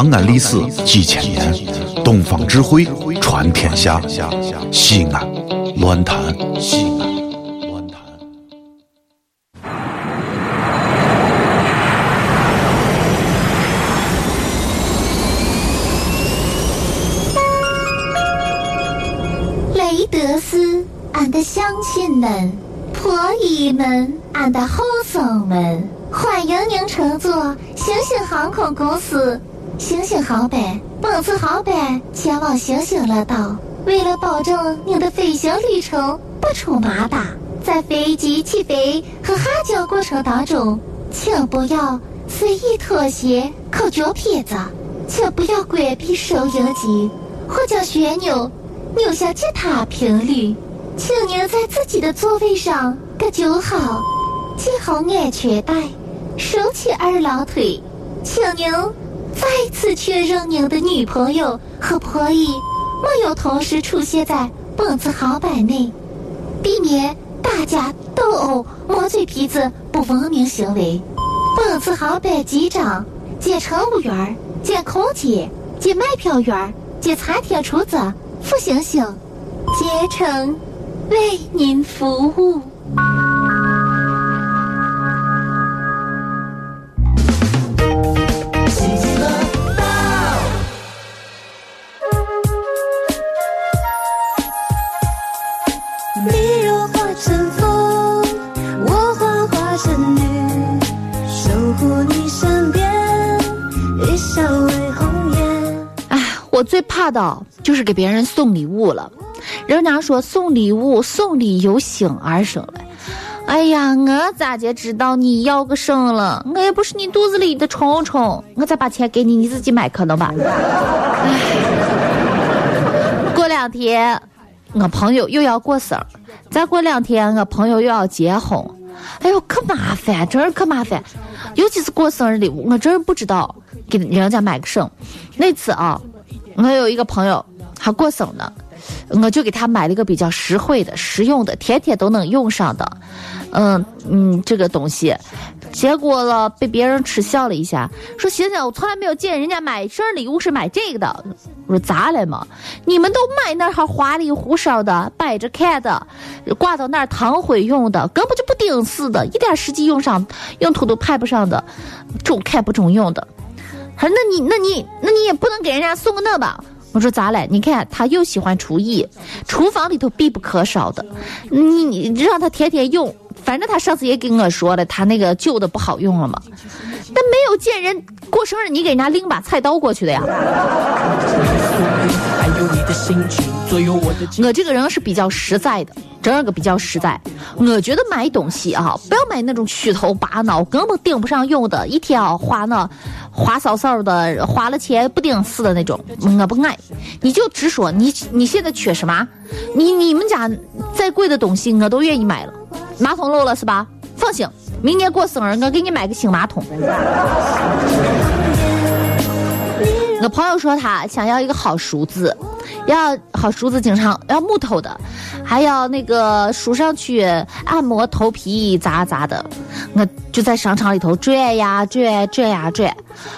长安历史几千年，东方智慧传天下。西安，乱谈西安。乱谈。雷德斯，俺的乡亲们，婆姨们，俺的后生们，欢迎您乘坐星星航空公司星星航班、本次航班前往星星乐岛。为了保证您的飞行旅程不出马达，在飞机起飞和下降过程当中，请不要随意脱鞋、扣脚撇子，请不要关闭收音机或将旋钮扭向其他频率。请您在自己的座位上搁就好，系好安全带，收起二郎腿。请您再次确认您的女朋友和婆姨没有同时出现在本次航班内，避免打架斗殴、磨嘴皮子不文明行为。本次航班机长兼乘务员兼空姐兼卖票员兼餐厅厨子付星星竭诚为您服务。我最怕的就是给别人送礼物了。人家说送礼物，送礼由心而生嘞。哎呀，我咋就知道你要个生了？我也不是你肚子里的虫虫，我再把钱给你，你自己买可能吧。哎，过两天我朋友又要过生，再过两天我朋友又要结婚。哎呦，可麻烦，真是可麻烦。尤其是过生日礼物，我真是不知道给人家买个什。那次啊，我有一个朋友，他过生呢，我就给他买了一个比较实惠的、实用的，天天都能用上的，嗯嗯，这个东西。结果了，被别人耻笑了一下，说：“行行，我从来没有见人家买生日礼物是买这个的。”我说：“咋了嘛？你们都买那哈花里胡哨的，摆着看的，挂到那儿堂会用的，根本就不顶事的，一点实际用上用途都派不上的，中看不中用的。”他说：“那你那你那你也不能给人家送个那吧？”我说咋了？你看他又喜欢厨艺，厨房里头必不可少的，你你让他天天用，反正他上次也跟我说了，他那个旧的不好用了嘛。但没有见人过生日，你给人家拎把菜刀过去的呀。我这个人是比较实在的，真个比较实在。我觉得买东西啊，不要买那种虚头巴脑、根本顶不上用的，一天啊花那花骚骚的，花了钱不顶事的那种，我不爱。你就直说，你你现在缺什么？你你们家再贵的东西，我都愿意买了。马桶漏了是吧？放心，明年过生日我给你买个新马桶。我朋友说他想要一个好梳子，要好梳子经常要木头的，还要那个梳上去按摩头皮咋咋的。我就在商场里头转呀转转呀转，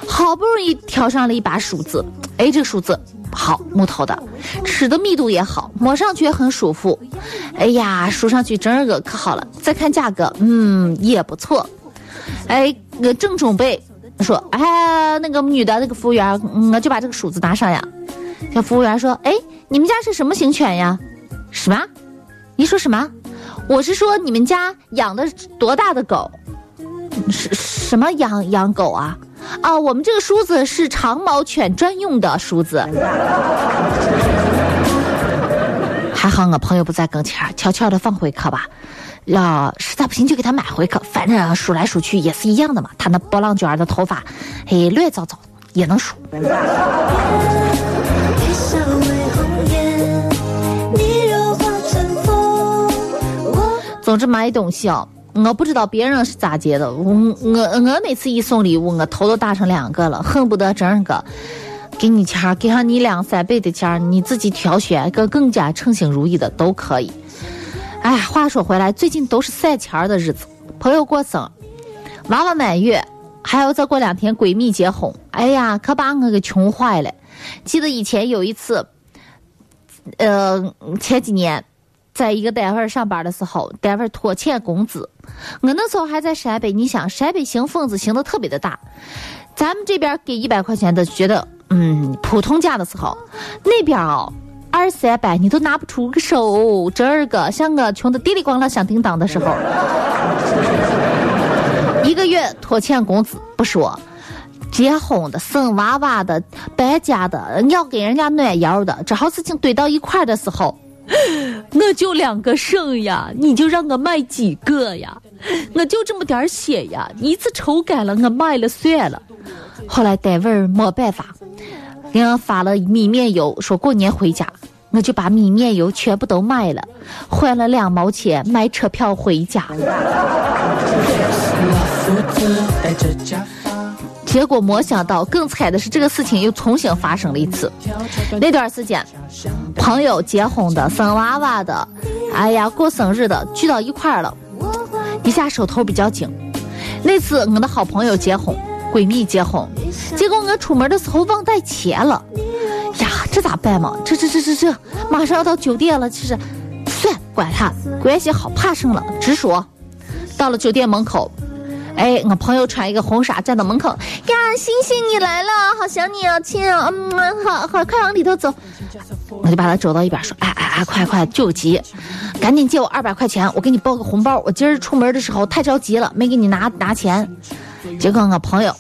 好不容易挑上了一把梳子。哎，这个梳子好木头的，吃的密度也好，摸上去也很舒服。哎呀，梳上去真个可好了。再看价格，嗯，也不错。哎，我正准备。说，哎，那个女的那个服务员，我就把这个梳子拿上呀。这服务员说，哎，你们家是什么型犬呀？什么？你说什么？我是说你们家养的多大的狗？什什么养养狗啊？啊，我们这个梳子是长毛犬专用的梳子。还好我朋友不在跟前，悄悄的放回去吧。要实在不行就给他买回去，反正梳来梳去也是一样的嘛。他那波浪卷的头发，嘿，乱糟糟也能梳。总之买东西哦，我不知道别人是咋觉的。我我我每次一送礼物，我头都大成两个了，恨不得整个给你钱，给上你两三倍的钱，你自己挑选个更加称心如意的都可以。哎，话说回来，最近都是赛钱的日子。朋友过生，娃娃满月，还要再过两天闺蜜结婚，哎呀，可把我给穷坏了。记得以前有一次，呃，前几年，在一个单位上班的时候，单位拖欠工资，我那时候还在陕北，你想陕北行疯子行的特别的大，咱们这边给一百块钱的觉得嗯普通价的时候，那边哦。二三百你都拿不出个手，这儿个像我穷的滴里咣啷响叮当的时候，一个月拖欠工资不说，结婚的、生娃娃的、搬家的、要给人家暖窑的，这好事情堆到一块的时候，我就两个肾呀，你就让我卖几个呀？我就这么点血呀，一次抽干了，我卖了算了。后来单位没办法。给我发了米面油，说过年回家，我就把米面油全部都卖了，换了两毛钱买车票回家。结果没想到，更惨的是这个事情又重新发生了一次。那段时间，朋友结婚的、生娃娃的，哎呀，过生日的聚到一块儿了，一下手头比较紧。那次我的好朋友结婚。闺蜜结婚，结果我出门的时候忘带钱了，呀，这咋办嘛？这这这这这，马上要到酒店了，其实，算管他，关系好怕什么了？直说。到了酒店门口，哎，我朋友穿一个红纱站到门口，呀，星星你来了，好想你啊，亲啊，嗯，好好，快往里头走。我就把他走到一边说，哎哎哎，快快，救急，赶紧借我二百块钱，我给你包个红包。我今儿出门的时候太着急了，没给你拿拿钱。结果我朋友，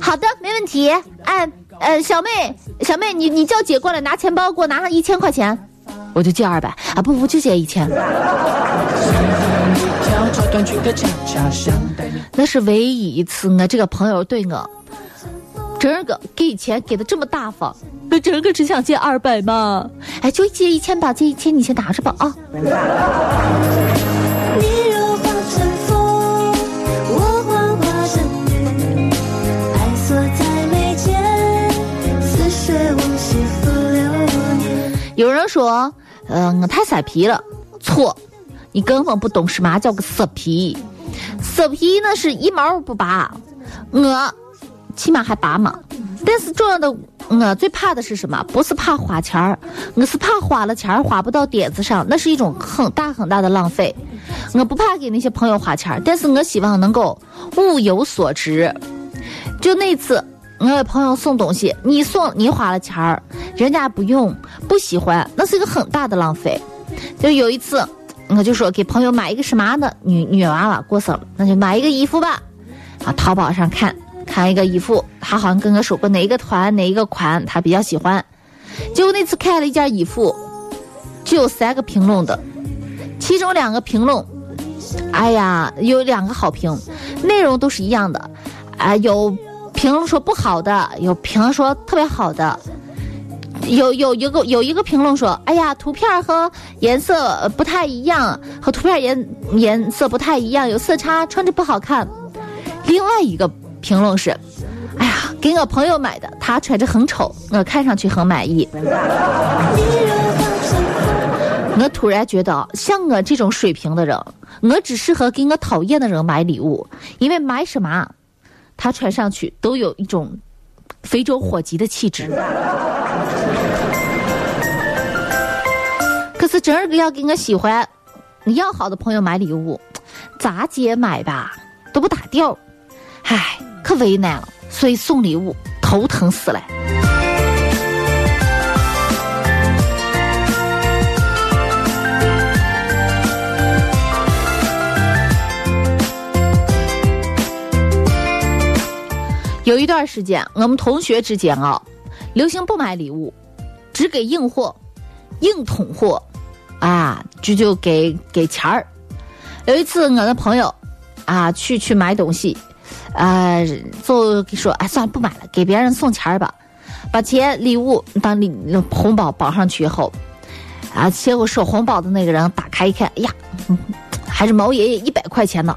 好的，没问题。哎，呃，小妹，小妹，你你叫姐过来拿钱包，给我拿上一千块钱，我就借二百啊，不不，就借一千。那是唯一一次我这个朋友对我，真个给钱给的这么大方，那真个只想借二百嘛？哎，就借一千吧，借一千，你先拿着吧啊。有人说，嗯，我太色皮了，错，你根本不懂什么叫个色皮。色皮那是一毛不拔，我起码还拔嘛。但是重要的，我最怕的是什么？不是怕花钱儿，我是怕花了钱儿花不到点子上，那是一种很大很大的浪费。我不怕给那些朋友花钱儿，但是我希望能够物有所值。就那次。我给朋友送东西，你送你花了钱儿，人家不用不喜欢，那是一个很大的浪费。就有一次，我就说给朋友买一个什么的？女女娃娃过生，那就买一个衣服吧。啊，淘宝上看看一个衣服，他好像跟我说过哪一个团哪一个款他比较喜欢。结果那次看了一件衣服，就有三个评论的，其中两个评论，哎呀，有两个好评，内容都是一样的，啊有。评论说不好的，有评论说特别好的，有有一个有一个评论说，哎呀，图片和颜色不太一样，和图片颜颜色不太一样，有色差，穿着不好看。另外一个评论是，哎呀，给我朋友买的，他穿着很丑，我看上去很满意。我突然觉得，像我这种水平的人，我只适合给我讨厌的人买礼物，因为买什么？他穿上去都有一种非洲火鸡的气质。可是真儿个要给我喜欢、要好的朋友买礼物，咋接买吧都不打调，唉，可为难了。所以送礼物头疼死了。有一段时间，我们同学之间啊，流行不买礼物，只给硬货、硬桶货，啊，就就给给钱儿。有一次，我的朋友啊去去买东西，啊，就说哎，算了，不买了，给别人送钱儿吧。把钱礼物当礼红包包上去以后，啊，结果收红包的那个人打开一看，哎呀，还是毛爷爷一百块钱呢。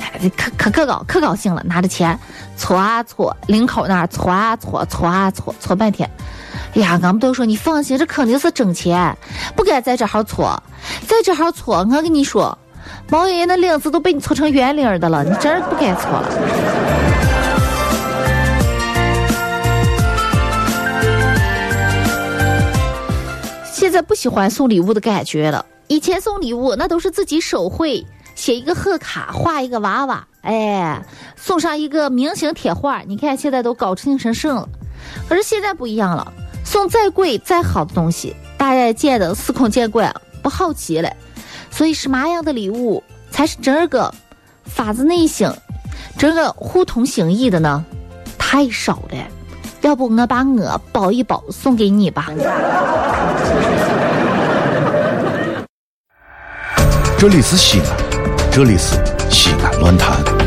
哎，可可可高可高兴了，拿着钱搓啊搓，领口那儿搓啊搓，搓啊搓，搓半天。呀，俺们都说你放心，这肯定是挣钱。不该在这儿搓，在这号搓，我跟你说，毛爷爷那领子都被你搓成圆领儿的了，你真不该搓了。现在不喜欢送礼物的感觉了，以前送礼物那都是自己手绘。写一个贺卡，画一个娃娃，哎，送上一个明星贴画。你看现在都搞成成什了？可是现在不一样了，送再贵再好的东西，大家见的司空见惯，不好奇了。所以什么样的礼物才是真个发自内心、真个互通心意的呢？太少了。要不我把我包一包送给你吧。这里是西安，这里是西安论坛。